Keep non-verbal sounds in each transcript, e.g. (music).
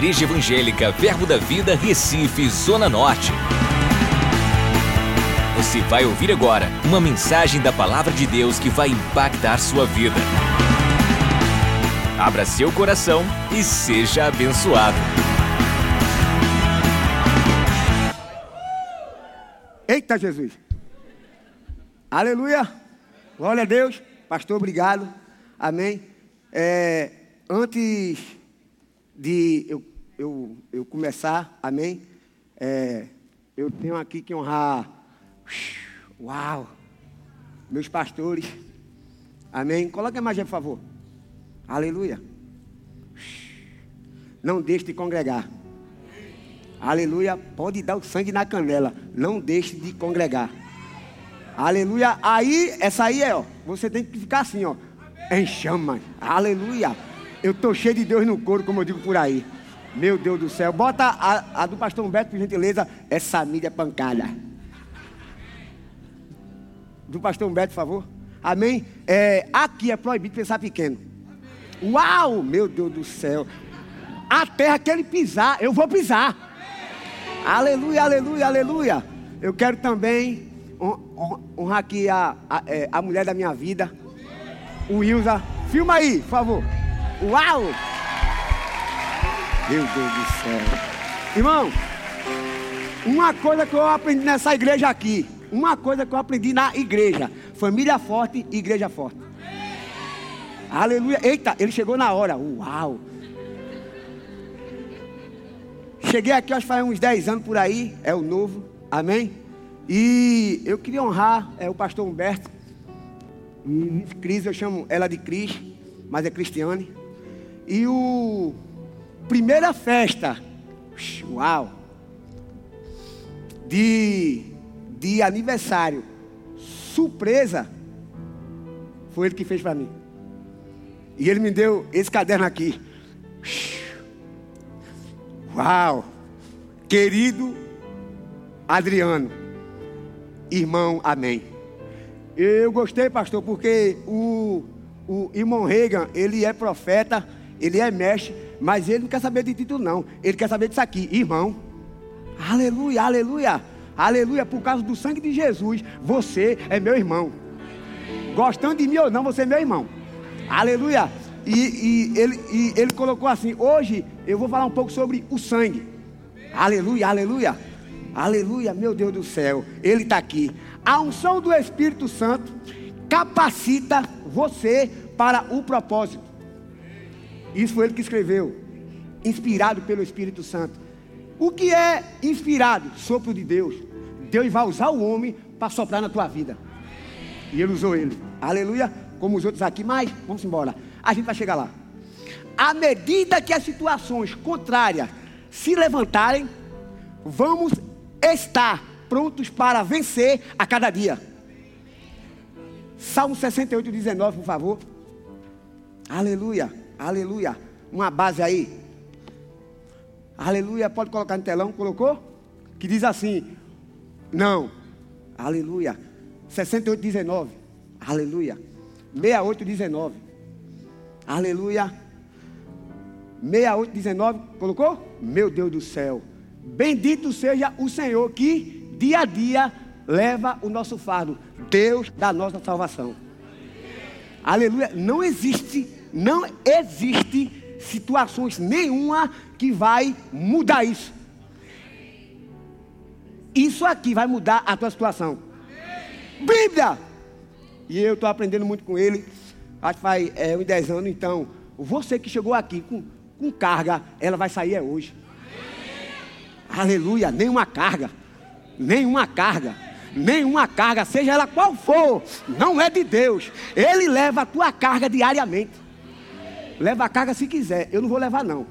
Igreja Evangélica Verbo da Vida, Recife, Zona Norte. Você vai ouvir agora uma mensagem da Palavra de Deus que vai impactar sua vida. Abra seu coração e seja abençoado. Eita Jesus! Aleluia! Glória a Deus! Pastor, obrigado. Amém. É, antes de eu, eu, eu começar, amém, é, eu tenho aqui que honrar, uau, meus pastores, amém. Coloque a imagem, por favor. Aleluia. Não deixe de congregar. Aleluia. Pode dar o sangue na canela. Não deixe de congregar. Aleluia. Aí, essa aí é, ó. Você tem que ficar assim, ó. Em chamas. Aleluia. Eu estou cheio de Deus no couro, como eu digo por aí. Meu Deus do céu. Bota a, a do pastor Humberto, por gentileza. Essa mídia é pancada. Do pastor Humberto, por favor. Amém? É, aqui é proibido pensar pequeno. Uau! Meu Deus do céu. A terra que ele pisar, eu vou pisar. Aleluia, aleluia, aleluia. Eu quero também honrar aqui a, a, é, a mulher da minha vida. O Wilza. Filma aí, por favor. Uau! Meu Deus do céu. Irmão, uma coisa que eu aprendi nessa igreja aqui. Uma coisa que eu aprendi na igreja. Família forte, igreja forte. Aleluia. Eita, ele chegou na hora. Uau. Cheguei aqui, acho que faz uns 10 anos por aí. É o novo. Amém? E eu queria honrar é, o pastor Humberto. Cris, eu chamo ela de Cris, mas é Cristiane. E o primeira festa, uau, de, de aniversário, surpresa, foi ele que fez para mim. E ele me deu esse caderno aqui. Uau! Querido Adriano, irmão, amém. Eu gostei, pastor, porque o, o irmão Reagan, ele é profeta ele é mestre, mas ele não quer saber de título, não. Ele quer saber disso aqui, irmão. Aleluia, aleluia, aleluia. Por causa do sangue de Jesus, você é meu irmão. Gostando de mim ou não, você é meu irmão. Aleluia. E, e, ele, e ele colocou assim: hoje eu vou falar um pouco sobre o sangue. Aleluia, aleluia. Aleluia, meu Deus do céu. Ele está aqui. A unção do Espírito Santo capacita você para o propósito. Isso foi ele que escreveu, inspirado pelo Espírito Santo. O que é inspirado? Sopro de Deus. Deus vai usar o homem para soprar na tua vida. E ele usou ele. Aleluia. Como os outros aqui, mas vamos embora. A gente vai chegar lá. À medida que as situações contrárias se levantarem, vamos estar prontos para vencer a cada dia. Salmo 68, 19, por favor. Aleluia. Aleluia. Uma base aí. Aleluia. Pode colocar no telão. Colocou? Que diz assim. Não. Aleluia. 68, 19. Aleluia. 68, 19. Aleluia. 68, 19. Colocou? Meu Deus do céu. Bendito seja o Senhor que dia a dia leva o nosso fardo. Deus da nossa salvação. Aleluia. Não existe não existe situações nenhuma que vai mudar isso. Isso aqui vai mudar a tua situação. Bíblia! E eu estou aprendendo muito com ele. Acho que faz é, uns 10 anos. Então, você que chegou aqui com, com carga, ela vai sair é hoje. Aleluia! Nenhuma carga. Nenhuma carga nenhuma carga, seja ela qual for, não é de Deus. Ele leva a tua carga diariamente. Leva a carga se quiser. Eu não vou levar, não.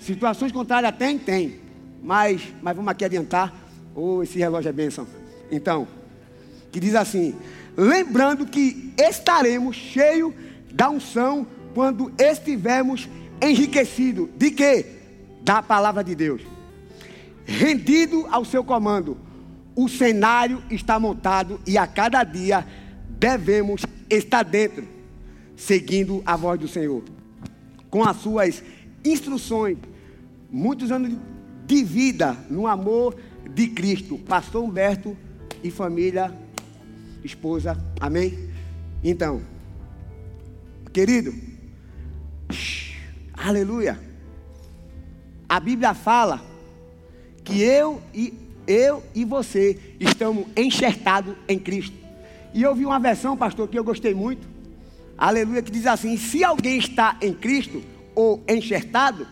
Situações contrárias tem, tem. Mas, mas vamos aqui adiantar. Oh, esse relógio é bênção. Então, que diz assim: lembrando que estaremos cheios da unção quando estivermos enriquecidos. De quê? Da palavra de Deus. Rendido ao seu comando. O cenário está montado e a cada dia devemos estar dentro, seguindo a voz do Senhor com as suas instruções, muitos anos de vida no amor de Cristo. Pastor Humberto e família, esposa, amém? Então, querido, aleluia. A Bíblia fala que eu e eu e você estamos enxertados em Cristo. E eu vi uma versão, pastor, que eu gostei muito. Aleluia, que diz assim: se alguém está em Cristo ou enxertado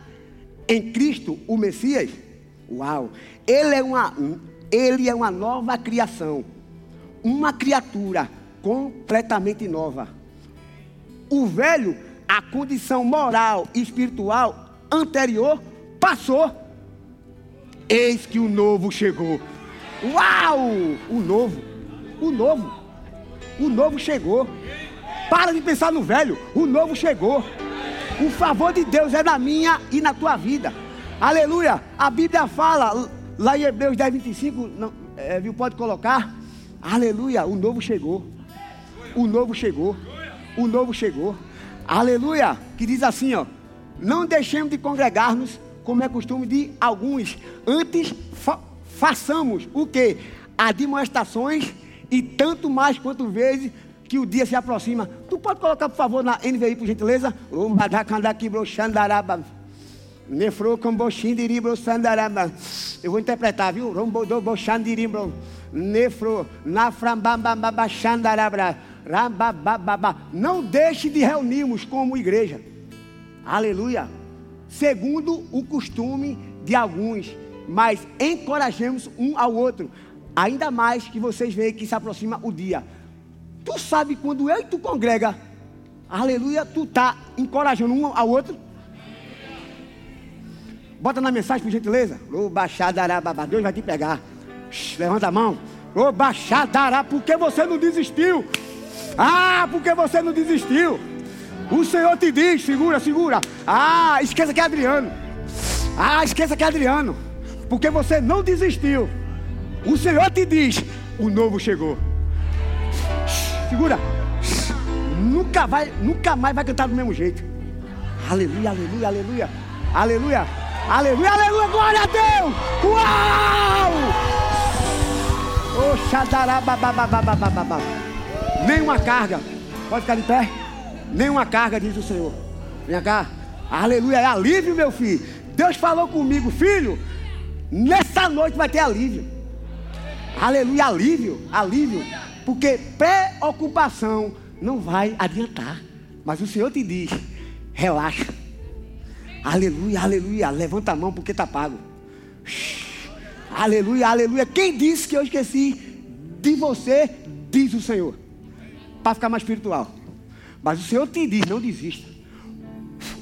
em Cristo, o Messias, uau, ele é uma ele é uma nova criação, uma criatura completamente nova. O velho, a condição moral e espiritual anterior passou. Eis que o novo chegou. Uau! O novo, o novo, o novo chegou. Para de pensar no velho, o novo chegou. O favor de Deus é na minha e na tua vida. Aleluia! A Bíblia fala Lá em Hebreus 10, 25, não, é, viu, pode colocar. Aleluia, o novo chegou. O novo chegou. O novo chegou. Aleluia, que diz assim, ó. Não deixemos de congregar-nos, como é costume de alguns. Antes fa façamos o que? Admoestações e tanto mais quanto vezes que o dia se aproxima. Tu pode colocar, por favor, na NVI, por gentileza? Eu vou interpretar, viu? Nefro. Não deixe de reunirmos como igreja. Aleluia. Segundo o costume de alguns, mas encorajemos um ao outro. Ainda mais que vocês veem que se aproxima o dia. Tu sabe quando eu e tu congrega, aleluia, tu tá encorajando um ao outro. Bota na mensagem, por gentileza. Ô baixadarababa, Deus vai te pegar. levanta a mão. Ô baixadará, por que você não desistiu? Ah, porque você não desistiu? O Senhor te diz, segura, segura. Ah, esqueça que é Adriano. Ah, esqueça que é Adriano. Porque você não desistiu. O Senhor te diz, o novo chegou. Segura. Nunca vai, nunca mais vai cantar do mesmo jeito. Aleluia, aleluia, aleluia. Aleluia. Aleluia, aleluia, glória a Deus! Uau! Oh, Nenhuma carga. Pode ficar de pé? Nenhuma carga, diz o Senhor. Vem cá. Aleluia, é alívio, meu filho. Deus falou comigo, filho. Nessa noite vai ter alívio. Aleluia, alívio, alívio. Porque preocupação não vai adiantar. Mas o Senhor te diz: relaxa. Aleluia, aleluia. Levanta a mão porque está pago. Aleluia, aleluia. Quem disse que eu esqueci de você, diz o Senhor. Para ficar mais espiritual. Mas o Senhor te diz, não desista.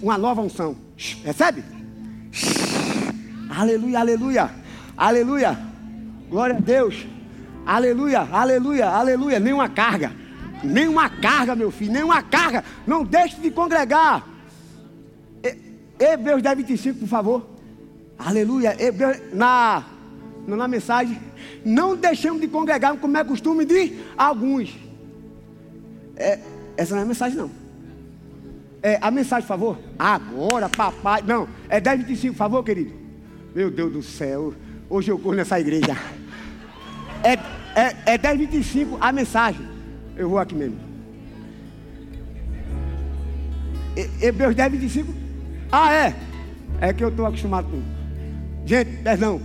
Uma nova unção. Recebe? Aleluia, aleluia. Aleluia. Glória a Deus. Aleluia, aleluia, aleluia. Nenhuma carga. Nenhuma carga, meu filho. Nenhuma carga. Não deixe de congregar. Hebreus 10, 25, por favor. Aleluia. Hebreus, na, na mensagem. Não deixamos de congregar como é costume de alguns. É, essa não é a mensagem, não. É, a mensagem, por favor. Agora, papai. Não, é 10, 25, por favor, querido. Meu Deus do céu. Hoje eu corro nessa igreja. É, é, é 10, 25 a mensagem. Eu vou aqui mesmo. Hebreus 10, 25. Ah, é? É que eu estou acostumado com. Gente, perdão.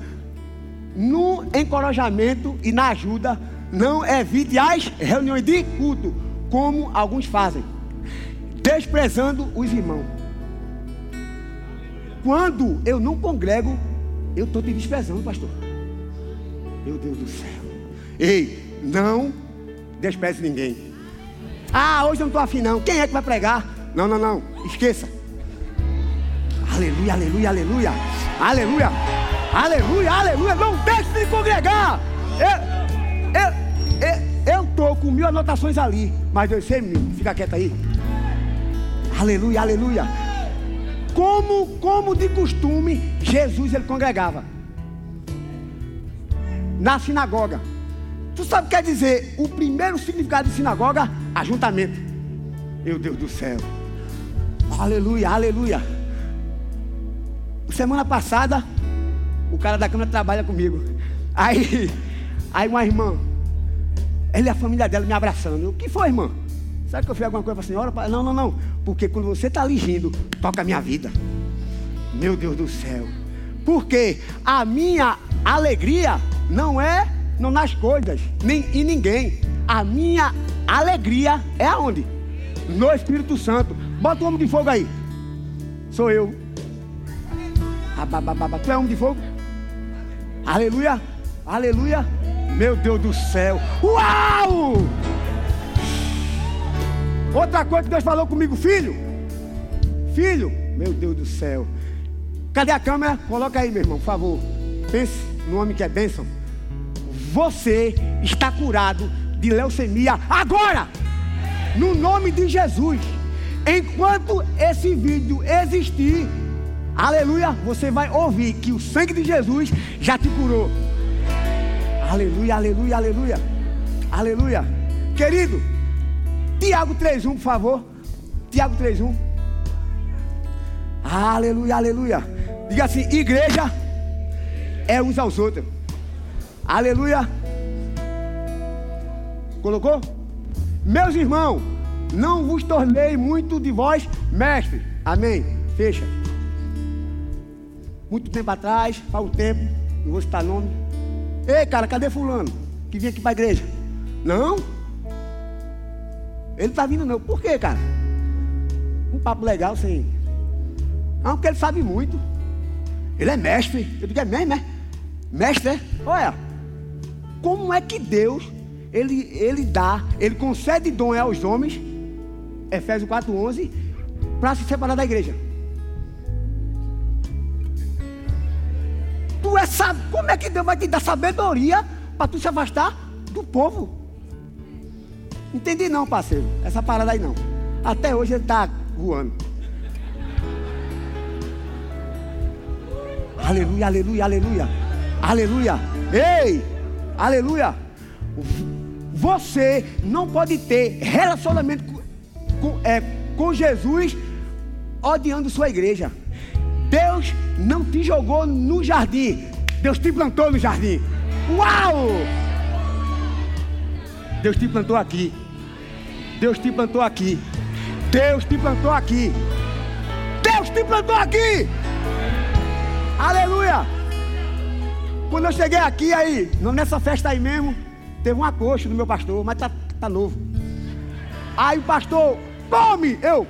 No encorajamento e na ajuda, não evite as reuniões de culto, como alguns fazem, desprezando os irmãos. Quando eu não congrego, eu estou te desprezando, pastor. Meu Deus do céu. Ei, não despreze ninguém. Ah, hoje eu não estou afim, não. Quem é que vai pregar? Não, não, não. Esqueça. Aleluia, aleluia, aleluia. Aleluia. Aleluia, aleluia. Não deixe de congregar. Eu, eu, eu, com mil anotações ali. Mas eu sei, menino, fica quieto aí. Aleluia, aleluia. Como, como de costume, Jesus ele congregava. Na sinagoga. Tu sabe o que quer dizer? O primeiro significado de sinagoga, ajuntamento. Meu Deus do céu. Aleluia, aleluia. semana passada, o cara da câmera trabalha comigo. Aí, aí uma irmã, ela e a família dela me abraçando. O que foi, irmã? Sabe que eu fiz alguma coisa para a senhora? Não, não, não. Porque quando você está ali rindo, toca a minha vida. Meu Deus do céu. Porque a minha alegria não é não nas coisas, nem em ninguém. A minha alegria é aonde? No Espírito Santo. Bota o homem de fogo aí. Sou eu. Abababa. Tu é homem de fogo? Aleluia. Aleluia. Meu Deus do céu. Uau! Outra coisa que Deus falou comigo, filho. Filho, meu Deus do céu. Cadê a câmera? Coloca aí, meu irmão, por favor. Pense no homem que é bênção. Você está curado de leucemia agora. No nome de Jesus. Enquanto esse vídeo existir, aleluia, você vai ouvir que o sangue de Jesus já te curou. Aleluia, aleluia, aleluia. Aleluia. Querido, Tiago 3:1, por favor. Tiago 3:1. Aleluia, aleluia. Diga assim: igreja é uns aos outros. Aleluia. Colocou? Meus irmãos, não vos tornei muito de vós mestre. Amém. Fecha. Muito tempo atrás, faz um tempo, não vou citar nome. Ei, cara, cadê fulano? Que vinha aqui para a igreja. Não? Ele está vindo não. Por quê, cara? Um papo legal sem. Não, porque ele sabe muito. Ele é mestre. Eu digo, é mesmo, é? Mestre, é? Olha, como é que Deus, ele, ele dá, ele concede dom aos homens, Efésios 4,11, para se separar da igreja. Tu é sabe, como é que Deus vai te dar sabedoria para tu se afastar do povo? Entendi não, parceiro. Essa parada aí não. Até hoje ele está voando. Aleluia, aleluia, aleluia. Aleluia. Ei! Aleluia. Você não pode ter relacionamento com, é, com Jesus odiando sua igreja. Deus não te jogou no jardim. Deus te plantou no jardim. Uau! Deus te plantou aqui. Deus te plantou aqui. Deus te plantou aqui. Deus te plantou aqui. Aleluia. Quando eu cheguei aqui aí, nessa festa aí mesmo, teve um acosto do meu pastor, mas tá, tá novo. Aí o pastor, come! Eu,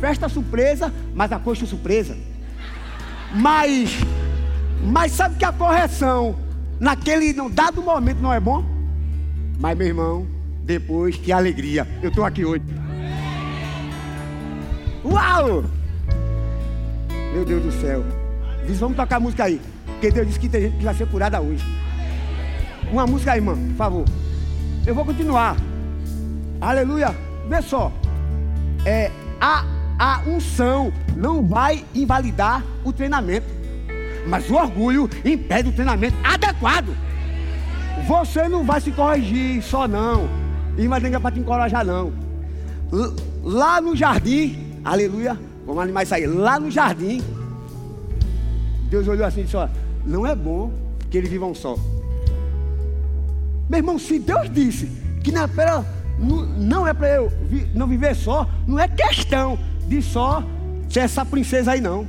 festa surpresa, mas acosto surpresa. Mas, mas sabe que a correção naquele dado momento não é bom? Mas meu irmão, depois, que alegria. Eu estou aqui hoje. Uau! Meu Deus do céu. Diz, vamos tocar a música aí. Porque Deus disse que tem gente que vai ser curada hoje. Uma música aí, irmão, por favor. Eu vou continuar. Aleluia. Vê só. É, a, a unção não vai invalidar o treinamento. Mas o orgulho impede o treinamento adequado. Você não vai se corrigir só não. Irmã, não é para te encorajar, não. Lá no jardim, aleluia, vamos animar isso aí. Lá no jardim, Deus olhou assim e disse: Olha, não é bom que eles vivam só. Meu irmão, se Deus disse que na pera não é para eu não viver só, não é questão de só ser essa princesa aí, não.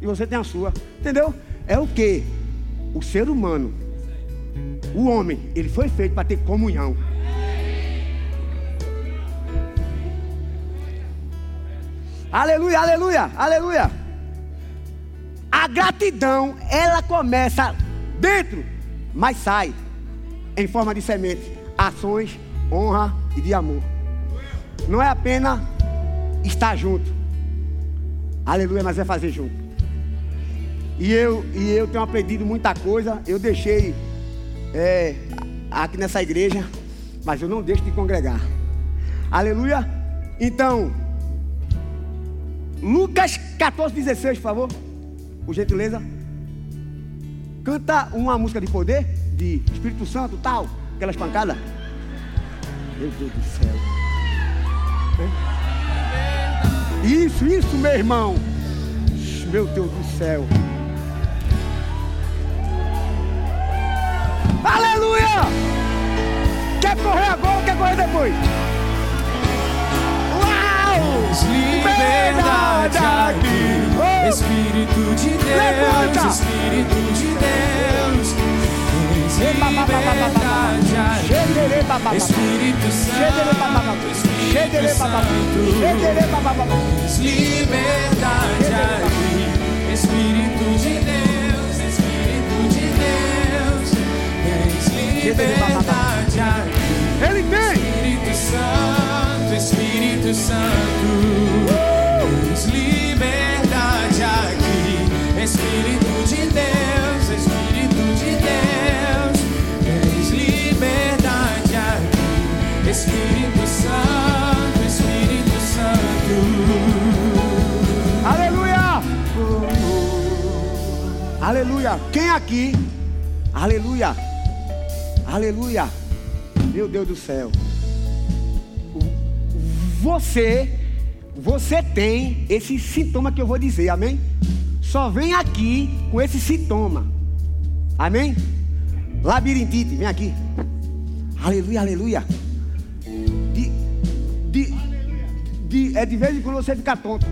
E você tem a sua. Entendeu? É o que? O ser humano, o homem, ele foi feito para ter comunhão. Aleluia, aleluia, aleluia. A gratidão, ela começa dentro, mas sai em forma de semente, ações, honra e de amor. Não é apenas estar junto. Aleluia, mas é fazer junto. E eu, e eu tenho aprendido muita coisa. Eu deixei é, aqui nessa igreja, mas eu não deixo de congregar. Aleluia. Então, Lucas 14, 16, por favor. Por gentileza. Canta uma música de poder, de Espírito Santo, tal, aquelas pancadas. Meu Deus do céu. É? Isso, isso, meu irmão. Meu Deus do céu. Aleluia! Quer correr agora ou quer correr depois? liberdade aqui. Espírito de Deus. Espírito de Deus. Tens liberdade. Espírito Santo, Espírito Santo. Tens liberdade. Espírito de Deus, Espírito de Deus. Tens liberdade. Ele tem. Espírito Santo, Espírito Santo, Espírito de Deus, Espírito de Deus, tens liberdade aqui. Espírito Santo, Espírito Santo. Aleluia! Aleluia! Quem aqui? Aleluia! Aleluia! Meu Deus do céu! Você, você tem esse sintoma que eu vou dizer, amém? Só vem aqui com esse sintoma, amém? Labirintite, vem aqui. Aleluia, aleluia. De, de, de, é de vez em quando você fica tonto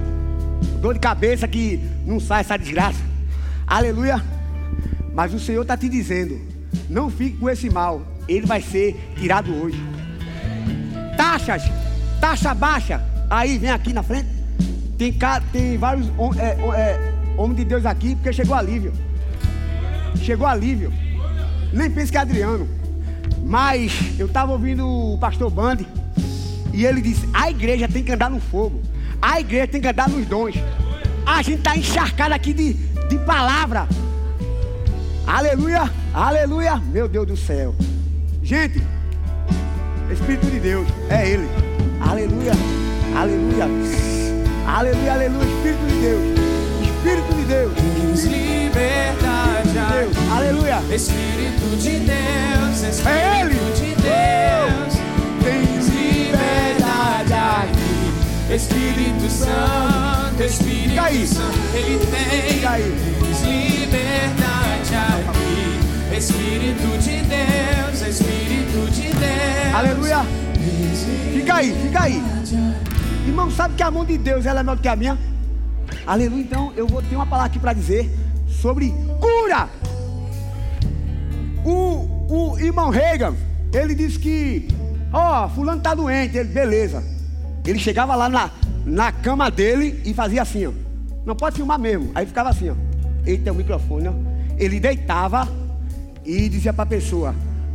dor de cabeça que não sai essa desgraça. Aleluia. Mas o Senhor está te dizendo: não fique com esse mal, ele vai ser tirado hoje. Taxas, taxa baixa. Aí, vem aqui na frente. Tem, tem vários é, é, homens de Deus aqui, porque chegou alívio. Chegou alívio. Nem pense que é Adriano. Mas eu estava ouvindo o pastor Bande. E ele disse: a igreja tem que andar no fogo. A igreja tem que andar nos dons. A gente está encharcado aqui de, de palavra. Aleluia, aleluia. Meu Deus do céu. Gente, Espírito de Deus, é Ele. Aleluia, aleluia. Aleluia, aleluia. Espírito de Deus. Espírito de Deus. Tens liberdade Deus. Aleluia. Espírito de Deus, Espírito É Ele. de Deus, tens liberdade aqui. Espírito Santo, Espírito. Santo, Ele tem. Tens liberdade aqui. Espírito de Deus, Espírito de Deus. Aleluia. Fica aí, fica aí. Irmão, sabe que a mão de Deus ela é maior do que a minha? Aleluia. Então eu vou ter uma palavra aqui para dizer sobre cura. O, o irmão Reagan, ele disse que, ó, fulano tá doente. Ele, beleza. Ele chegava lá na, na cama dele e fazia assim, ó. Não pode filmar mesmo. Aí ficava assim, ó. Ele tem o microfone, ó. Ele deitava e dizia para a pessoa: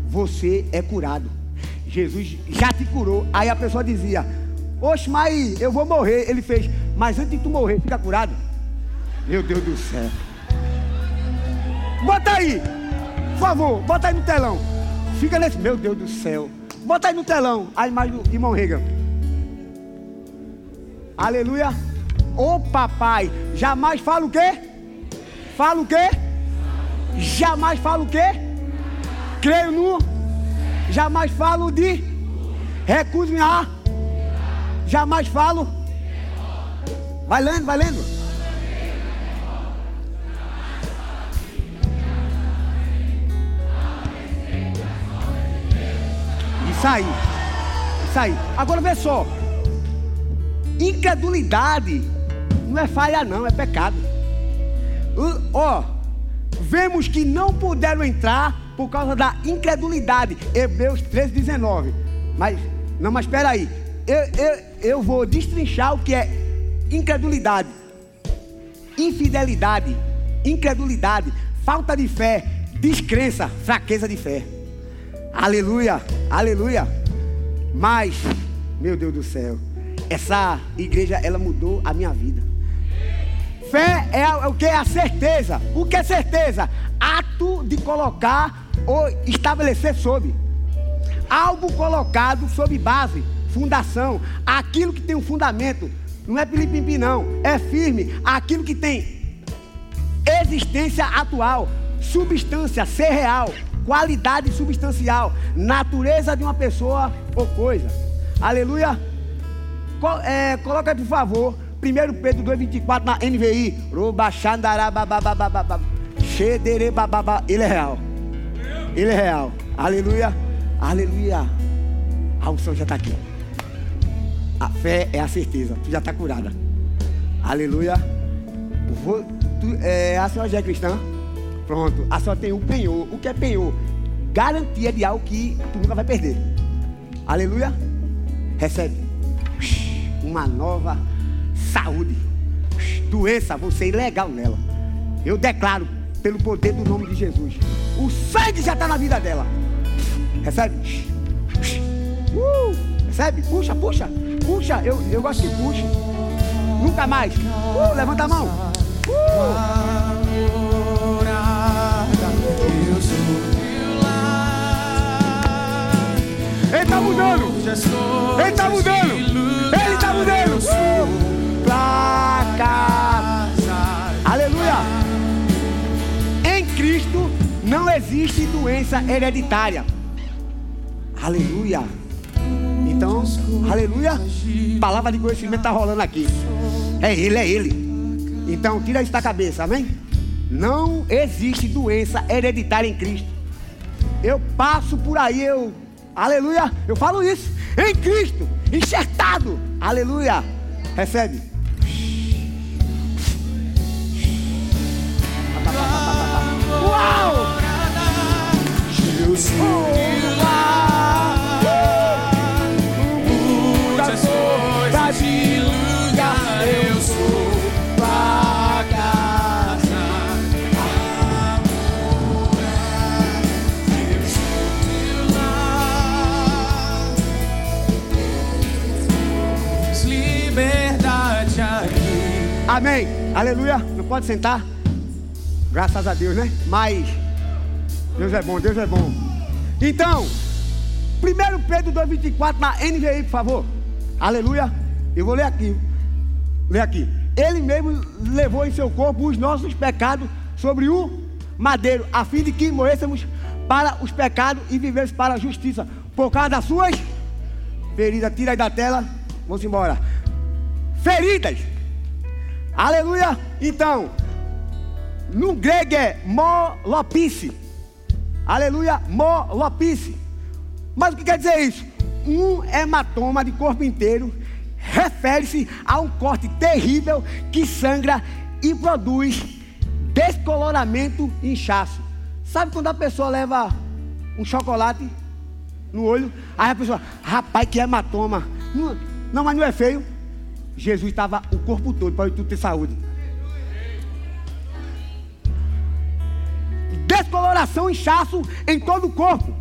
Você é curado. Jesus já te curou. Aí a pessoa dizia: Oxe, mas eu vou morrer. Ele fez: Mas antes de tu morrer, fica curado. Meu Deus do céu. Bota aí, por favor, bota aí no telão. Fica nesse. Meu Deus do céu. Bota aí no telão a imagem do irmão Reagan. Aleluia. Ô papai, jamais fala o quê? Fala o quê? Jamais falo o quê? Creio no. Jamais falo de. Recuso-me a. Jamais falo. Vai lendo, vai lendo. Isso aí. Isso aí. Agora vê só. Incredulidade não é falha, não, é pecado. Uh, Ó, vemos que não puderam entrar por causa da incredulidade. Hebreus 13,19. Mas, não, mas espera aí. Eu, eu, eu vou destrinchar o que é incredulidade, infidelidade, incredulidade, falta de fé, descrença, fraqueza de fé. Aleluia, aleluia. Mas, meu Deus do céu, essa igreja ela mudou a minha vida. Fé é a- o que é a certeza. O que é certeza? Ato de colocar ou estabelecer sobre. Algo colocado sob base, fundação. Aquilo que tem um fundamento. Não é pilipimpim, não. É firme. Aquilo que tem existência atual, substância, ser real, qualidade substancial, natureza de uma pessoa ou coisa. Aleluia. Co- é, coloca aí, por favor, 1 Pedro 2,24 na NVI. Ele é real. Ele é real. Aleluia. Aleluia. A unção já está aqui. A fé é a certeza. Tu já está curada. Aleluia. Vou, tu, é, a senhora já é cristã? Pronto. A senhora tem um penhor. O que é penhor? Garantia de algo que tu nunca vai perder. Aleluia. Recebe. Uma nova saúde. Doença, você é ilegal nela. Eu declaro pelo poder do nome de Jesus. O sangue já está na vida dela. Recebe? Uh, recebe? Puxa, puxa, puxa. Eu, eu gosto de puxa. Nunca mais. Uh, levanta a mão. Uh. Ele está mudando. Ele está mudando. Ele está mudando. Uh, placa. Aleluia. Em Cristo não existe doença hereditária. Aleluia. Então, aleluia. Palavra de conhecimento está rolando aqui. É ele, é ele. Então, tira isso da cabeça, amém? Não existe doença hereditária em Cristo. Eu passo por aí, eu Aleluia. Eu falo isso. Em Cristo. Enxertado. Aleluia. Recebe. Uau! Jesus. Amém. Aleluia. Não pode sentar? Graças a Deus, né? Mas Deus é bom, Deus é bom. Então, 1 Pedro 2,24 na NVI, por favor. Aleluia. Eu vou ler aqui. Ler aqui. Ele mesmo levou em seu corpo os nossos pecados sobre o madeiro, a fim de que morrêssemos para os pecados e vivêssemos para a justiça. Por causa das suas feridas. Tira aí da tela. Vamos embora. Feridas Aleluia! Então, no grego é molopice. Aleluia, molopice. Mas o que quer dizer isso? Um hematoma de corpo inteiro refere-se a um corte terrível que sangra e produz descoloramento e inchaço. Sabe quando a pessoa leva um chocolate no olho? Aí a pessoa, rapaz, que hematoma. Não, não mas não é feio. Jesus estava o corpo todo para tudo ter saúde. Descoloração, inchaço em todo o corpo.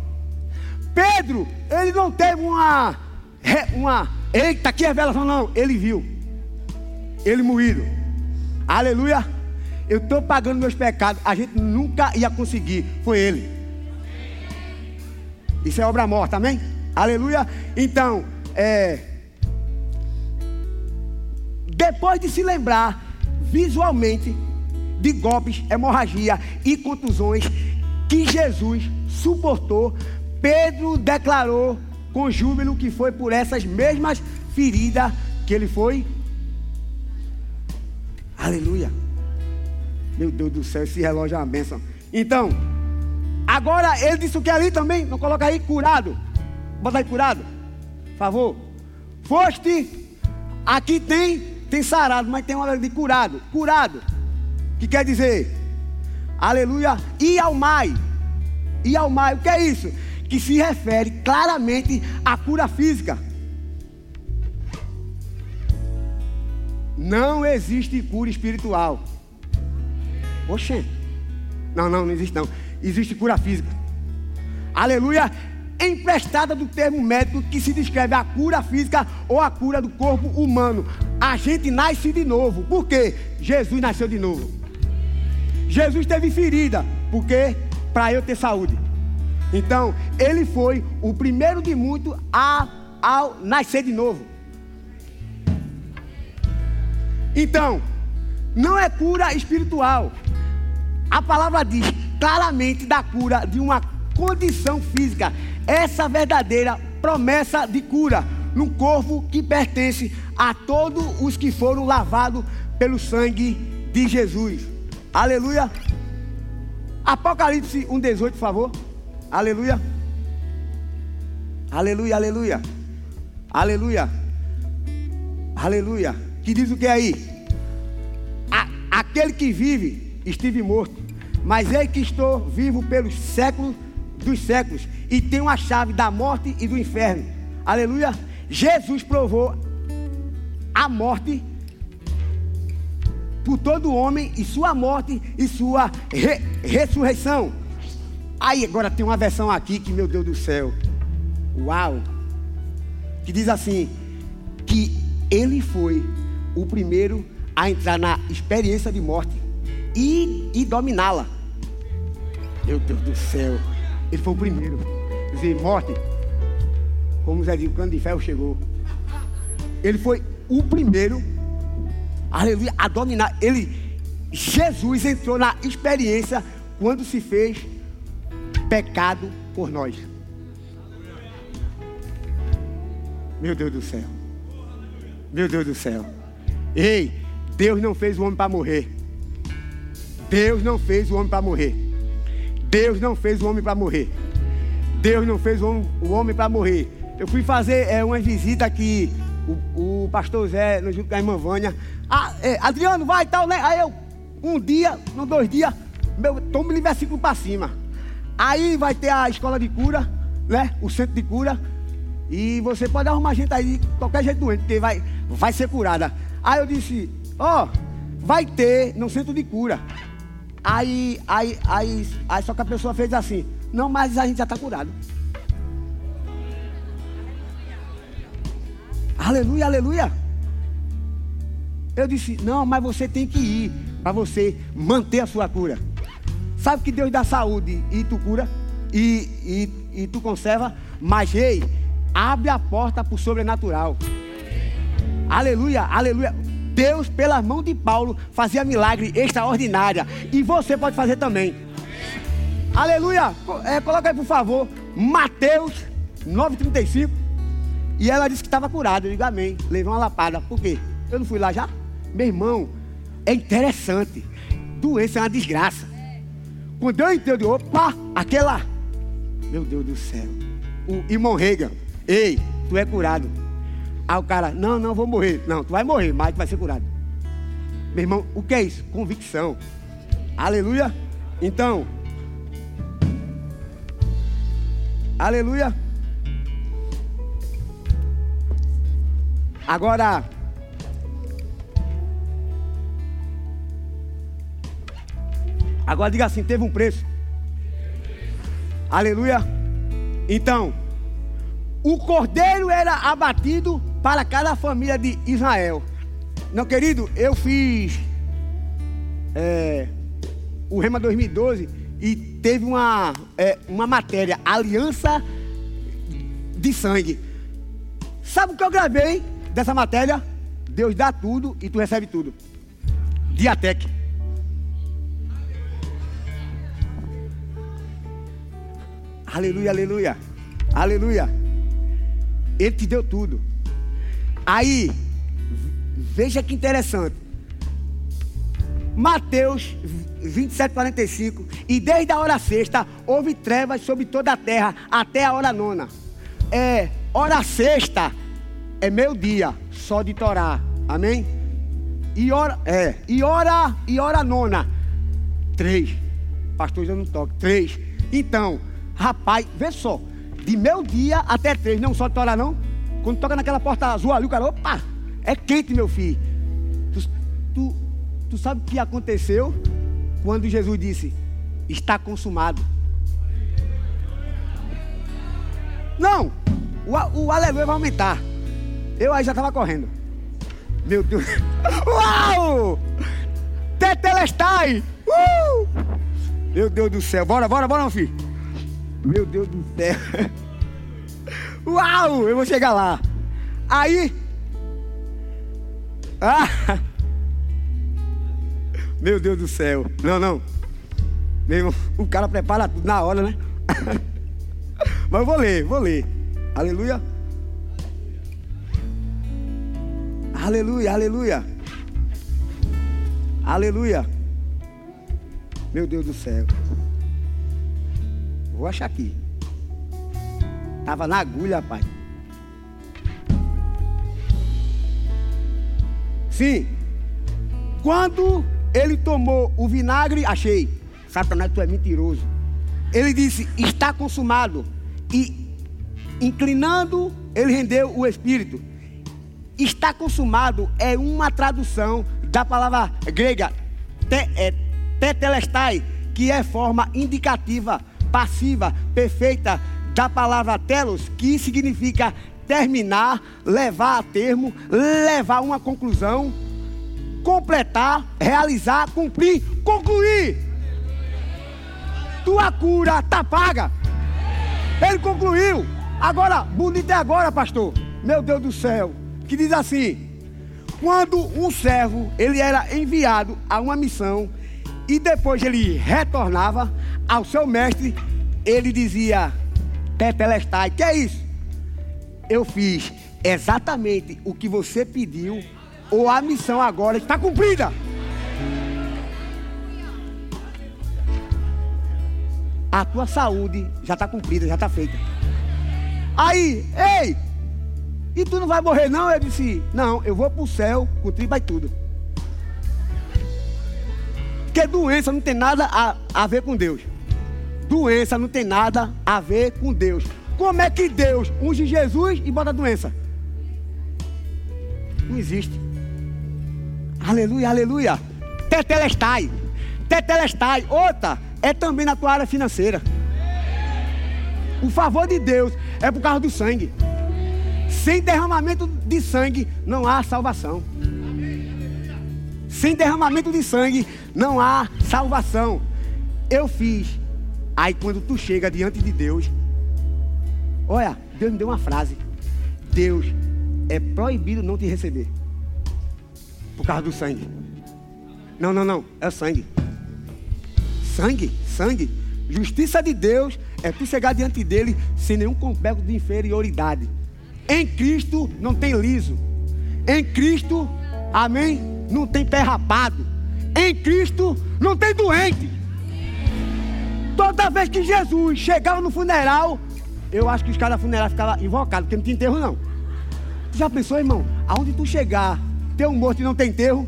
Pedro, ele não teve uma, uma, eita, que revelação, não. Ele viu, ele moído. Aleluia. Eu estou pagando meus pecados. A gente nunca ia conseguir. Foi ele. Isso é obra morta, amém? Aleluia. Então, é. Depois de se lembrar visualmente de golpes, hemorragia e contusões que Jesus suportou, Pedro declarou com júbilo que foi por essas mesmas feridas que ele foi. Aleluia. Meu Deus do céu, esse relógio é uma bênção. Então, agora ele disse o que ali também, não coloca aí curado. Bota aí curado. Por favor. Foste, aqui tem tem sarado, mas tem uma de curado. Curado. Que quer dizer? Aleluia. E ao mai. E ao mai. O que é isso? Que se refere claramente à cura física. Não existe cura espiritual. Oxê. Não, não, não existe não. Existe cura física. Aleluia emprestada do termo médico que se descreve a cura física ou a cura do corpo humano. A gente nasce de novo. Por quê? Jesus nasceu de novo. Jesus teve ferida. Por quê? Para eu ter saúde. Então, ele foi o primeiro de muito a, ao nascer de novo. Então, não é cura espiritual. A palavra diz claramente da cura de uma condição física essa verdadeira promessa de cura no corpo que pertence a todos os que foram lavados pelo sangue de Jesus. Aleluia. Apocalipse 1,18, por favor. Aleluia. Aleluia, aleluia. Aleluia. Aleluia. Que diz o que aí? A, aquele que vive estive morto, mas eu que estou vivo pelos séculos dos séculos e tenho a chave da morte e do inferno. Aleluia. Jesus provou a morte por todo homem e sua morte e sua re ressurreição. Aí agora tem uma versão aqui que, meu Deus do céu, uau, que diz assim: que ele foi o primeiro a entrar na experiência de morte e, e dominá-la. Meu Deus do céu, ele foi o primeiro. Dizer, morte, como Zé diz, o cano de ferro chegou. Ele foi o primeiro, aleluia, a dominar. Ele, Jesus entrou na experiência quando se fez pecado por nós. Meu Deus do céu. Meu Deus do céu. Ei, Deus não fez o homem para morrer. Deus não fez o homem para morrer. Deus não fez o homem para morrer. Deus não fez o homem, o para morrer. Eu fui fazer é, uma visita aqui, o, o pastor Zé, junto com a irmã Vânia. Ah, é, Adriano, vai e tal, né? Aí eu, um dia, não dois dias, meu, tome versículo para cima. Aí vai ter a escola de cura, né? O centro de cura. E você pode arrumar gente aí, qualquer jeito doente, porque vai, vai ser curada. Aí eu disse, ó, oh, vai ter no centro de cura. Aí, aí, aí, aí só que a pessoa fez assim, não, mas a gente já está curado. Aleluia, aleluia. Eu disse, não, mas você tem que ir para você manter a sua cura. Sabe que Deus dá saúde e tu cura e, e, e tu conserva, mas ei, abre a porta para o sobrenatural. Aleluia, aleluia. Deus, pela mão de Paulo, fazia milagre extraordinária. E você pode fazer também. Aleluia. É, coloca aí, por favor, Mateus 9,35. E ela disse que estava curada. Eu digo amém. Levei uma lapada. Por quê? Eu não fui lá já? Meu irmão, é interessante. Doença é uma desgraça. Quando eu entendo, opa, aquela. Meu Deus do céu. O irmão Reagan, ei, tu é curado. Aí o cara, não, não, vou morrer. Não, tu vai morrer, mas tu vai ser curado. Meu irmão, o que é isso? Convicção. Aleluia. Então, aleluia. Agora, Agora diga assim: teve um preço. Aleluia. Então, o cordeiro era abatido para cada família de Israel. Não, querido, eu fiz é, o Rema 2012 e teve uma, é, uma matéria, Aliança de Sangue. Sabe o que eu gravei dessa matéria? Deus dá tudo e tu recebe tudo. Diatec. Aleluia, aleluia. Aleluia. Ele te deu tudo. Aí, veja que interessante. Mateus 27, 45. E desde a hora sexta houve trevas sobre toda a terra até a hora nona. É, hora sexta é meio-dia, só de Torá. Amém? E hora, é, e hora, e hora nona. Três. Pastor, eu não toco. Três. Então, Rapaz, vê só. De meio dia até três, não só tora não. Quando toca naquela porta azul ali, o cara, opa, é quente, meu filho. Tu, tu, tu sabe o que aconteceu quando Jesus disse, está consumado. Não, o, o aleluia vai aumentar. Eu aí já estava correndo. Meu Deus. (laughs) Uau! Tetelestai! Uh! Meu Deus do céu. Bora, bora, bora, meu filho. Meu Deus do céu. (laughs) Uau, eu vou chegar lá. Aí. (laughs) Ah! Meu Deus do céu. Não, não. Meu irmão, o cara prepara tudo na hora, né? (laughs) Mas eu vou ler, vou ler. Aleluia. Aleluia, aleluia. Aleluia. Meu Deus do céu. Vou achar aqui. Tava na agulha, pai. Sim. Quando ele tomou o vinagre, achei. Satanás, tu é mentiroso. Ele disse: Está consumado. E inclinando, ele rendeu o espírito. Está consumado é uma tradução da palavra grega é, tetelestai, que é forma indicativa, passiva, perfeita da palavra telos, que significa terminar, levar a termo, levar uma conclusão, completar, realizar, cumprir, concluir. Tua cura está paga. Ele concluiu. Agora, bonito é agora, pastor. Meu Deus do céu. Que diz assim: quando um servo ele era enviado a uma missão e depois ele retornava ao seu mestre, ele dizia: Tetelestai, que é isso? Eu fiz exatamente o que você pediu, ou a missão agora está cumprida. A tua saúde já está cumprida, já está feita. Aí, ei, e tu não vai morrer não? Eu disse, não, eu vou para o céu com tripa e tudo. Porque doença não tem nada a, a ver com Deus. Doença não tem nada a ver com Deus. Como é que Deus unge Jesus e bota doença? Não existe. Aleluia, aleluia. Tetelestai. Tetelestai. Outra é também na tua área financeira. O favor de Deus é por causa do sangue. Sem derramamento de sangue não há salvação. Sem derramamento de sangue não há salvação. Eu fiz. Aí quando tu chega diante de Deus, olha, Deus me deu uma frase. Deus é proibido não te receber. Por causa do sangue. Não, não, não. É sangue. Sangue, sangue. Justiça de Deus é tu chegar diante dele sem nenhum complexo de inferioridade. Em Cristo não tem liso. Em Cristo, amém, não tem pé rapado. Em Cristo não tem doente. Toda vez que Jesus chegava no funeral, eu acho que os caras da funeral ficavam invocados, porque não tinha enterro não. Tu já pensou, irmão? Aonde tu chegar, tem um morto e não tem enterro?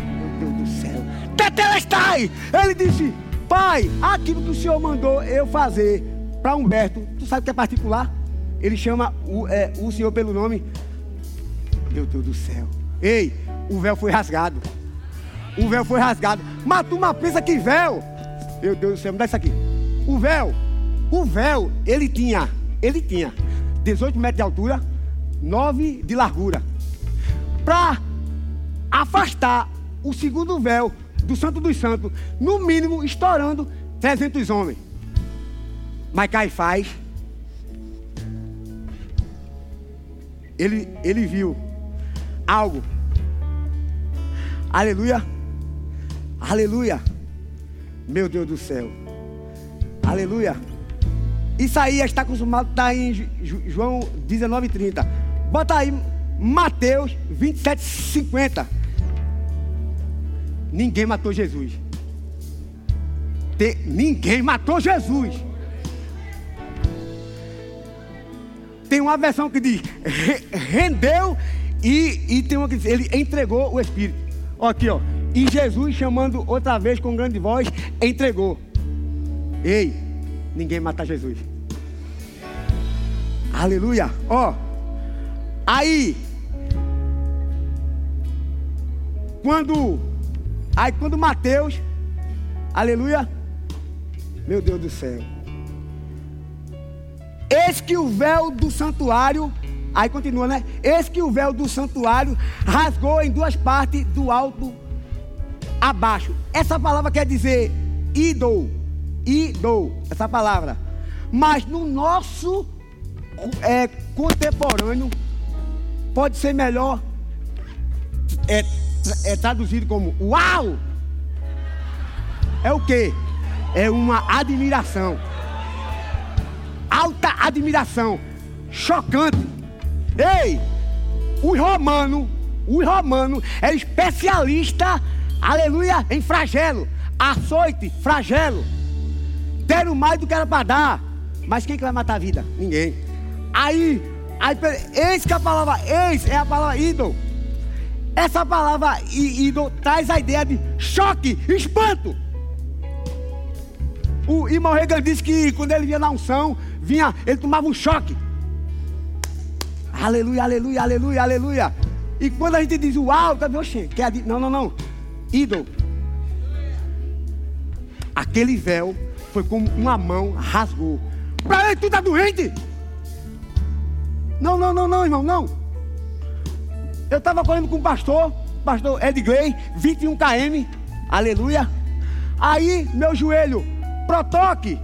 Meu Deus do céu. Tetelestai! Ele disse, pai, aquilo que o senhor mandou eu fazer para Humberto, tu sabe que é particular? Ele chama o, é, o senhor pelo nome. Meu Deus do céu. Ei, o véu foi rasgado. O véu foi rasgado. Mas tu pensa que véu. Meu Deus do céu, me dá isso aqui. O véu, o véu, ele tinha, ele tinha 18 metros de altura, 9 de largura. Para afastar o segundo véu do Santo dos Santos, no mínimo estourando 300 homens. Mas Caifás, ele, ele viu algo. Aleluia. Aleluia. Meu Deus do céu. Aleluia. Isaías está consumado, está em João 19,30. Bota aí Mateus 27,50. Ninguém matou Jesus. Tem, ninguém matou Jesus. Tem uma versão que diz rendeu e, e tem uma que diz ele entregou o Espírito. Ó, aqui, ó. E Jesus chamando outra vez com grande voz, entregou. Ei, ninguém mata Jesus. Aleluia. Ó. Aí. Quando. Aí quando Mateus. Aleluia. Meu Deus do céu. Eis que o véu do santuário. Aí continua, né? Eis que o véu do santuário rasgou em duas partes do alto abaixo. Essa palavra quer dizer idol. Idol. Essa palavra. Mas no nosso é, contemporâneo, pode ser melhor é, é traduzido como uau! É o que? É uma admiração. Alta admiração. Chocante. Ei, os romanos O romano era especialista, aleluia, em flagelo. Açoite, flagelo. Deram mais do que era para dar. Mas quem que vai matar a vida? Ninguém. Aí, aí eis que a palavra eis é a palavra ídolo. Essa palavra ídolo traz a ideia de choque, espanto. O irmão Regan disse que quando ele vinha na unção, vinha, ele tomava um choque. Aleluia, aleluia, aleluia, aleluia. E quando a gente diz uau, tá vendo? Que é, não, não, não. Ídolo. Aquele véu foi como uma mão rasgou. Para ele, tu tá doente? Não, não, não, não, irmão, não. Eu estava correndo com o pastor, pastor Edgley, 21 km, aleluia. Aí, meu joelho, protoque.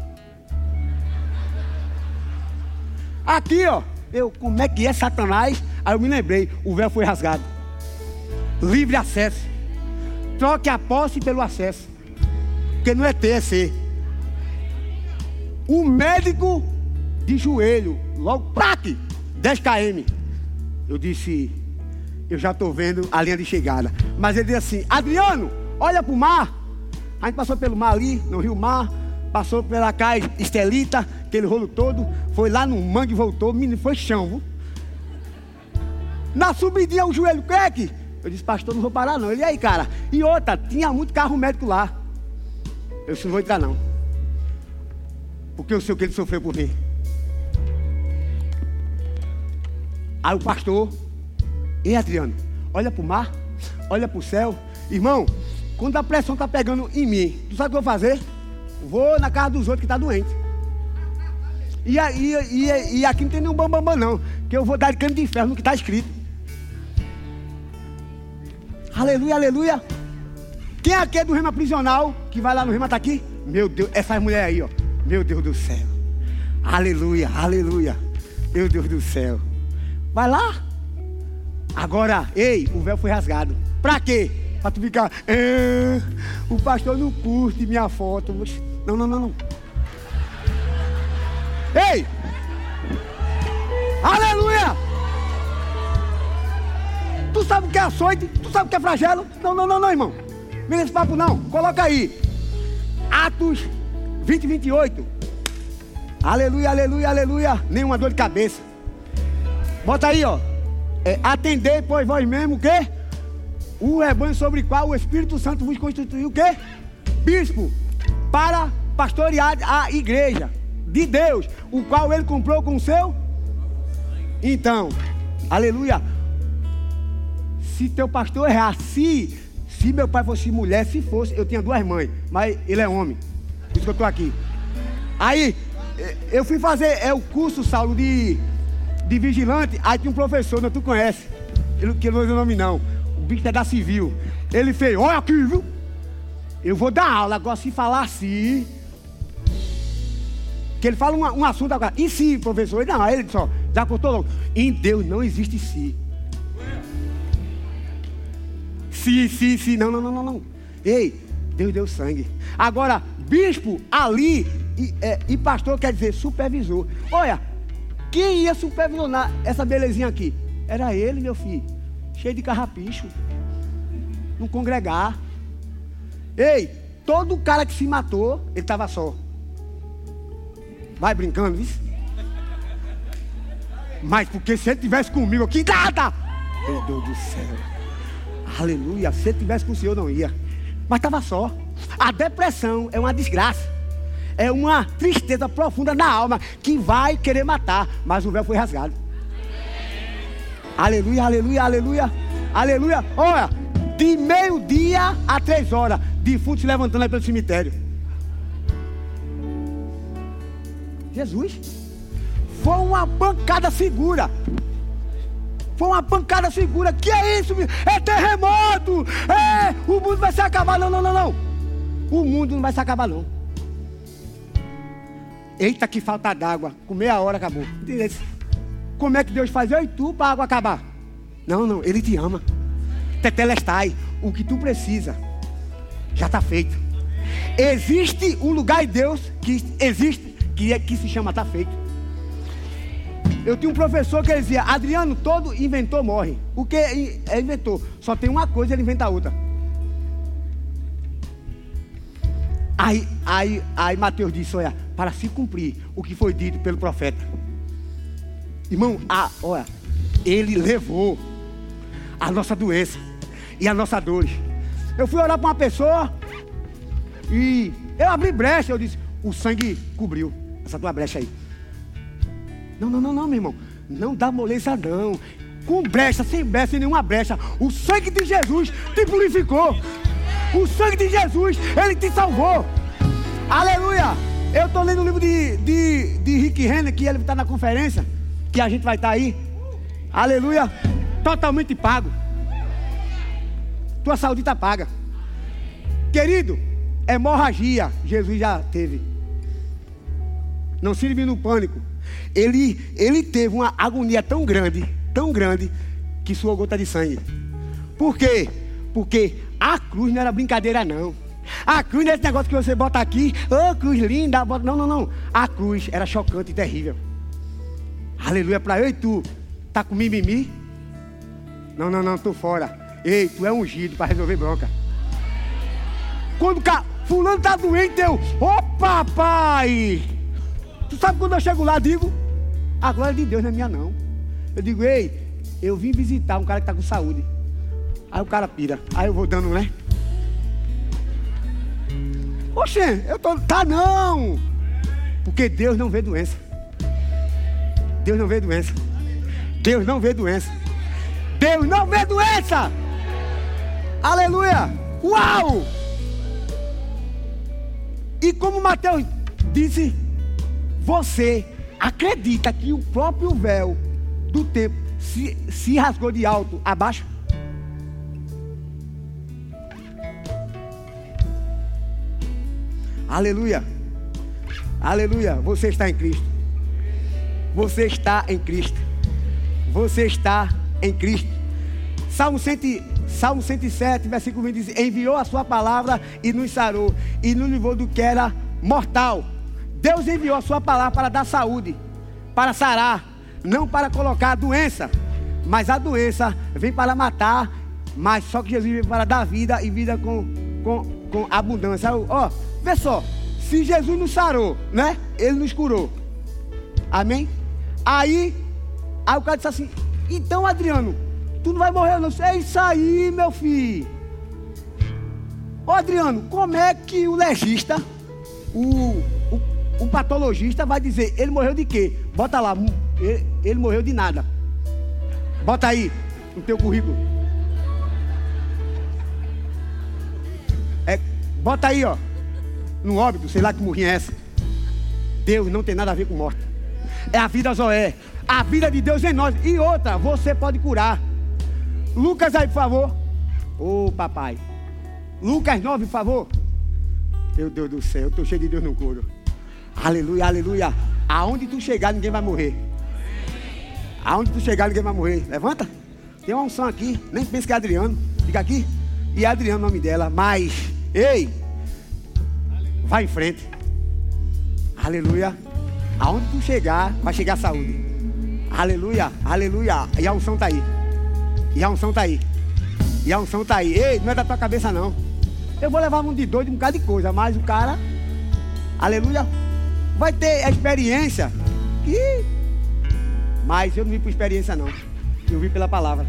Aqui, ó, eu, como é que é Satanás? Aí eu me lembrei, o véu foi rasgado. Livre acesso. Troque a posse pelo acesso. Porque não é ter, é ser. O médico de joelho, logo, praque, 10 km. Eu disse, eu já estou vendo a linha de chegada. Mas ele disse assim: Adriano, olha para o mar. A gente passou pelo mar ali, no Rio Mar, passou pela cais Estelita, aquele rolo todo, foi lá no mangue voltou, menino, foi chão, viu? Na subidinha o joelho creque. Eu disse, pastor, não vou parar não. Ele, aí, cara? E outra, tinha muito carro médico lá. Eu disse, não vou entrar não. Porque eu sei o que ele sofreu por mim. Aí o pastor Ei, Adriano, olha para o mar, olha para o céu. Irmão, quando a pressão está pegando em mim, tu sabe o que eu vou fazer? Vou na casa dos outros que está doente. E, e, e, e, aqui não tem nenhum bambambam, bam, bam, não. Que eu vou dar de cano de ferro no que está escrito. Aleluia, aleluia. Quem é do rema prisional, que vai lá no rema, está aqui? Meu Deus, essa mulher aí, ó. Meu Deus do céu. Aleluia, aleluia. Meu Deus do céu. Vai lá. Agora, ei, o véu foi rasgado. Pra quê? Pra tu ficar. É, o pastor não curte minha foto. Não, não, não, não. Ei! Aleluia! Tu sabe o que é açoite? Tu sabe o que é flagelo? Não, não, não, não, irmão. Vem nesse papo não. Coloca aí. Atos 20, 28. Aleluia, aleluia, aleluia. Nenhuma dor de cabeça. Bota aí, ó. É, atendei, pois vós mesmo o quê? O rebanho sobre o qual o Espírito Santo vos constituiu o quê? Bispo, para pastorear a igreja de Deus, o qual ele comprou com o seu. Então, aleluia. Se teu pastor errar, se, se meu pai fosse mulher, se fosse, eu tinha duas mães, mas ele é homem. Por isso que eu estou aqui. Aí, eu fui fazer é, o curso, Saulo, de de vigilante, aí tinha um professor, não tu conhece. Ele que não vou dizer o nome não. O bicho é da civil. Ele fez, olha aqui, viu? Eu vou dar aula, agora se falar assim. Que ele fala um, um assunto agora. E se, professor? Não, aí ele só, já contou logo. Em Deus não existe se. Se, se, se. Não, não, não, não, não. Ei, Deus deu sangue. Agora, bispo ali e, é, e pastor quer dizer supervisor. Olha, quem ia supervisionar essa belezinha aqui? Era ele, meu filho. Cheio de carrapicho. Não congregar. Ei, todo cara que se matou, ele estava só. Vai brincando, isso? Mas porque se ele tivesse comigo aqui, nada! Meu Deus do céu. Aleluia. Se ele tivesse com o Senhor, não ia. Mas estava só. A depressão é uma desgraça é uma tristeza profunda na alma que vai querer matar, mas o véu foi rasgado. Aleluia, aleluia, aleluia, aleluia. Olha, de meio-dia a três horas, defunto se levantando aí pelo cemitério. Jesus, foi uma pancada segura. Foi uma pancada segura. Que é isso? É terremoto. É, o mundo vai se acabar. Não, não, não, não. O mundo não vai se acabar, não. Eita, que falta d'água. Com meia hora acabou. Como é que Deus faz eu e tu para a água acabar? Não, não, Ele te ama. Tetelestai. O que tu precisa já está feito. Existe um lugar em Deus que existe, que, é, que se chama está feito. Eu tinha um professor que dizia: Adriano, todo inventor morre. O que é inventor? Só tem uma coisa, ele inventa outra. Aí, aí, aí Mateus disse: Olha, para se cumprir o que foi dito pelo profeta. Irmão, a, olha, ele levou a nossa doença e a nossa dor. Eu fui orar para uma pessoa e eu abri brecha. Eu disse: O sangue cobriu essa tua brecha aí. Não, não, não, não, meu irmão. Não dá moleza, não. Com brecha, sem brecha, sem nenhuma brecha. O sangue de Jesus te purificou. O sangue de Jesus, ele te salvou. Aleluia. Eu estou lendo o livro de, de, de Rick Renner, que ele está na conferência, que a gente vai estar tá aí. Aleluia. Totalmente pago. Tua saúde está paga. Querido, hemorragia, Jesus já teve. Não se no pânico. Ele, ele teve uma agonia tão grande, tão grande, que suou gota de sangue. Por quê? Porque a cruz não era brincadeira, não. A cruz não é esse negócio que você bota aqui, oh, cruz linda, bota... não, não, não. A cruz era chocante e terrível. Aleluia para eu e tu. Tá com mimimi? Não, não, não, tô fora. Ei, tu é ungido para resolver bronca. Quando o fulano tá doente, eu, ô oh, papai! Tu sabe quando eu chego lá, digo, a glória de Deus não é minha não. Eu digo, ei, eu vim visitar um cara que tá com saúde. Aí o cara pira. Aí eu vou dando, né? Oxê, eu tô. Tá não! Porque Deus não vê doença. Deus não vê doença. Deus não vê doença. Deus não vê doença! Aleluia! Uau! E como Mateus disse, você acredita que o próprio véu do templo se, se rasgou de alto a baixo? Aleluia. Aleluia. Você está em Cristo. Você está em Cristo. Você está em Cristo. Salmo, 100, Salmo 107, versículo 20 diz: Enviou a sua palavra e nos sarou, e nos livrou do que era mortal. Deus enviou a sua palavra para dar saúde, para sarar, não para colocar a doença. Mas a doença vem para matar, mas só que Jesus veio para dar vida e vida com, com, com abundância. Ó, Vê só, se Jesus nos sarou, né? Ele nos curou. Amém? Aí, aí o cara disse assim: Então, Adriano, tu não vai morrer, não. É isso aí, meu filho. Ô, Adriano, como é que o legista, o, o, patologista, vai dizer: Ele morreu de quê? Bota lá, ele, ele morreu de nada. Bota aí no teu currículo. É, bota aí, ó no óbito, sei lá que morrinha é essa. Deus não tem nada a ver com morte. É a vida Zoé. A vida de Deus em nós. E outra, você pode curar. Lucas aí, por favor. Ô oh, papai. Lucas 9, por favor. Meu Deus do céu, eu estou cheio de Deus no couro. Aleluia, aleluia. Aonde tu chegar, ninguém vai morrer. Aonde tu chegar, ninguém vai morrer. Levanta. Tem uma unção aqui. Nem pensa que é Adriano. Fica aqui. E é Adriano o nome dela. Mas, ei, Vai em frente. Aleluia. Aonde tu chegar, vai chegar a saúde. Aleluia, aleluia. E a unção está aí. E a unção está aí. E a unção está aí. Ei, não é da tua cabeça não. Eu vou levar um de doido, um bocado de coisa, mas o cara, aleluia, vai ter experiência. Que... Mas eu não vim por experiência não. Eu vim pela palavra.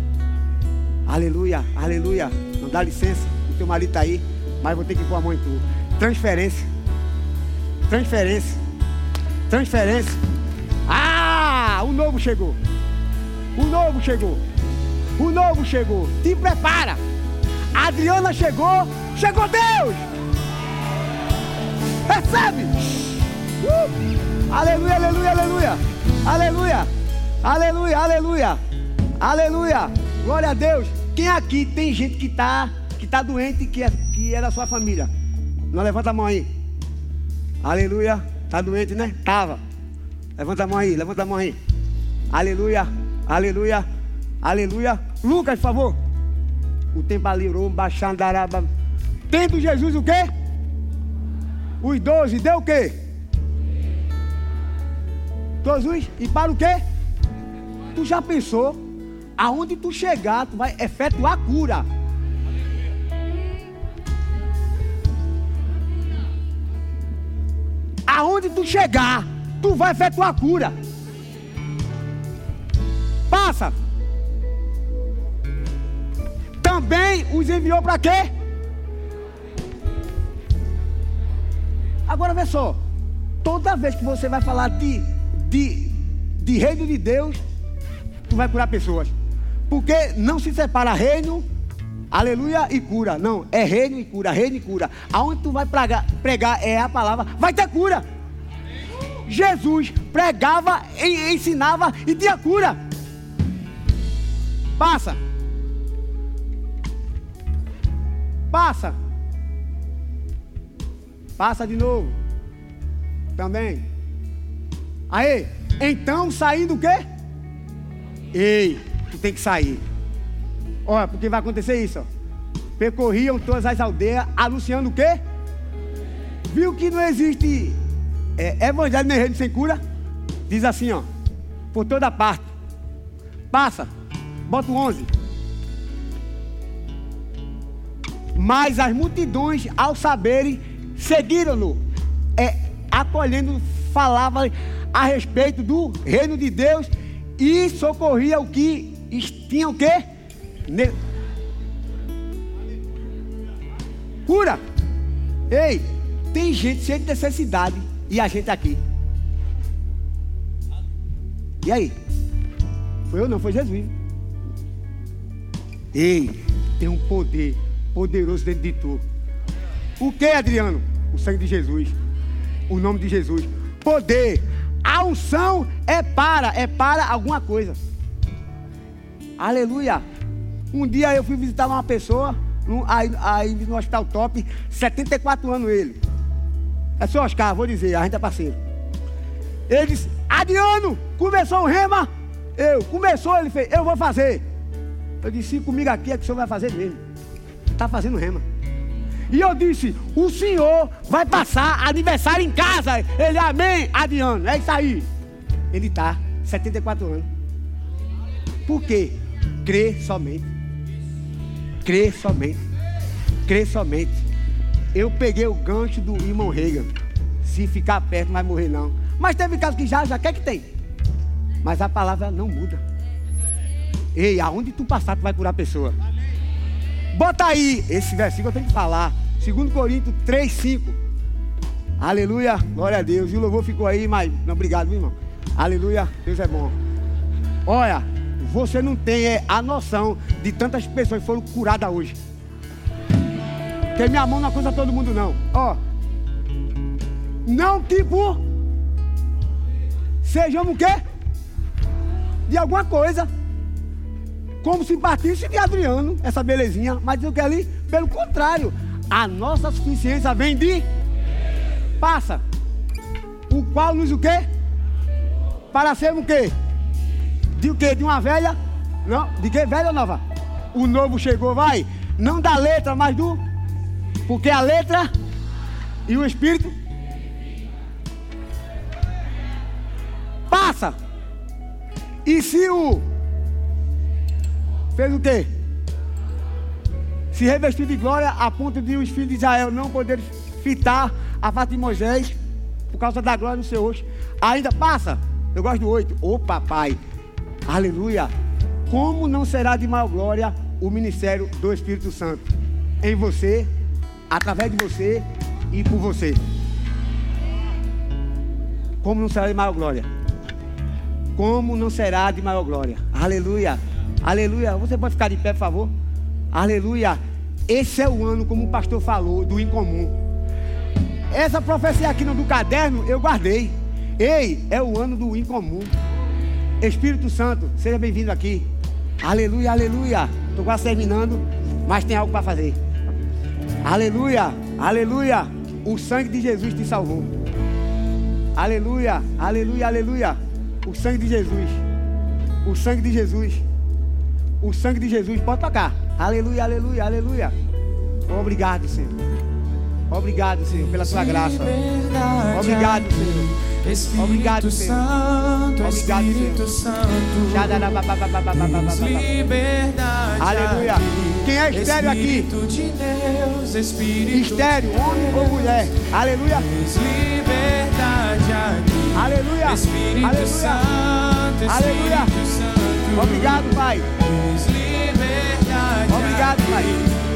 Aleluia, aleluia. Não dá licença, o teu marido está aí, mas vou ter que pôr a mão em tu. Transferência. Transferência. Transferência. Ah, o novo chegou. O novo chegou. O novo chegou. Te prepara. A Adriana chegou. Chegou Deus. Recebe. Uh. Aleluia, aleluia, aleluia. Aleluia. Aleluia, aleluia. Aleluia. Glória a Deus. Quem aqui tem gente que está que tá doente que é, que é da sua família? Não levanta a mão aí. Aleluia. Tá doente, né? Tava. Levanta a mão aí, levanta a mão aí. Aleluia. Aleluia. Aleluia. Lucas, por favor. O tempo alirou, baixandaraba. Tendo Jesus o quê? Os doze, deu o quê? Jesus, e para o quê? tu já pensou? Aonde tu chegar, tu vai efetuar a cura. Aonde tu chegar, tu vai efetuar a cura. Passa. Também os enviou para quê? Agora vê só. Toda vez que você vai falar de, de, de reino de Deus, tu vai curar pessoas. Porque não se separa reino, aleluia e cura. Não, é reino e cura, reino e cura. Aonde tu vai pregar, pregar é a palavra, vai ter cura. Jesus pregava, ensinava e tinha cura. Passa. Passa. Passa de novo. Também. Aí, então saindo o quê? Ei, tu tem que sair. Olha, porque vai acontecer isso, ó. Percorriam todas as aldeias, anunciando o quê? Viu que não existe é, evangelho nem reino sem cura? Diz assim, ó. Por toda parte. Passa. Bota o 11. Mas as multidões, ao saberem, seguiram-no. É, acolhendo, falava a respeito do reino de Deus e socorria o que tinha o quê? Ne... Cura. Ei, tem gente de necessidade e a gente aqui. E aí? Foi eu não, foi Jesus. Ei, tem um poder poderoso dentro de tu. O que, Adriano? O sangue de Jesus. O nome de Jesus. Poder. A unção é para, é para alguma coisa. Aleluia. Um dia eu fui visitar uma pessoa, aí, aí no hospital top, 74 anos ele. É só Oscar, vou dizer, a gente é parceiro. Ele disse, Adriano, começou o rema. Eu, começou, ele fez, eu vou fazer. Eu disse, comigo aqui é que o senhor vai fazer mesmo. Está fazendo rema. E eu disse, o senhor vai passar aniversário em casa. Ele, amém, Adriano, é isso aí. Ele está, 74 anos. Por quê? Crê somente. Crê somente. Crê somente. Eu peguei o gancho do irmão Reagan. Se ficar perto, não vai morrer não. Mas teve caso que já, já quer que tem. Mas a palavra não muda. Ei, aonde tu passar, tu vai curar a pessoa. Bota aí, esse versículo eu tenho que falar. 2 Coríntios 3, 5. Aleluia, glória a Deus. E o louvor ficou aí, mas não, obrigado, meu irmão. Aleluia, Deus é bom. Olha, você não tem é, a noção de tantas pessoas que foram curadas hoje. Porque minha mão não acusa todo mundo, não. Ó, não tipo, sejamos o quê? De alguma coisa como se partisse de Adriano, essa belezinha, mas o que ali? Pelo contrário, a nossa suficiência vem de passa. O qual nos o quê? Para sermos o quê? De o quê? De uma velha? Não, de que velha ou nova? O novo chegou, vai. Não da letra, mas do porque a letra e o espírito passa. E se o fez o quê? Se revestiu de glória a ponto de os filhos de Israel não poderem fitar a face de Moisés por causa da glória do seu rosto. Ainda passa. Eu gosto do oito. Ô papai, aleluia. Como não será de maior glória o ministério do Espírito Santo em você, através de você e por você? Como não será de maior glória? Como não será de maior glória? Aleluia. Aleluia. Você pode ficar de pé, por favor? Aleluia. Esse é o ano, como o pastor falou, do incomum. Essa profecia aqui no do caderno eu guardei. Ei, é o ano do incomum. Espírito Santo, seja bem-vindo aqui. Aleluia, aleluia. Estou quase terminando, mas tem algo para fazer. Aleluia, aleluia. O sangue de Jesus te salvou. Aleluia, aleluia, aleluia. O sangue de Jesus. O sangue de Jesus. O sangue de Jesus pode tocar. Aleluia, aleluia, aleluia. Obrigado, Senhor. Obrigado, Senhor, pela sua graça. Obrigado, Senhor. Obrigado, Senhor. Obrigado, Senhor. Aleluia. Quem é estéreo aqui? Estéreo, homem ou mulher. Aleluia. Aleluia. Aleluia. Aleluia. Obrigado, Pai. Obrigado. Pai.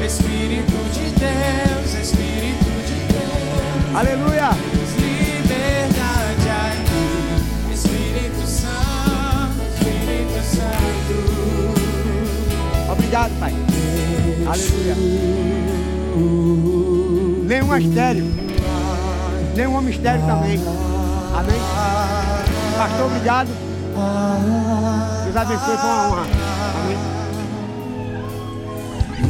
Espírito de Deus, Espírito de Deus. Aleluia. Liberdade aqui. Espírito Santo, Espírito Santo. Obrigado, Pai. Aleluia. Nenhum estéreo. Nenhum homem estéreo também. Amém. Pastor, obrigado. Deus abençoe, foi uma honra.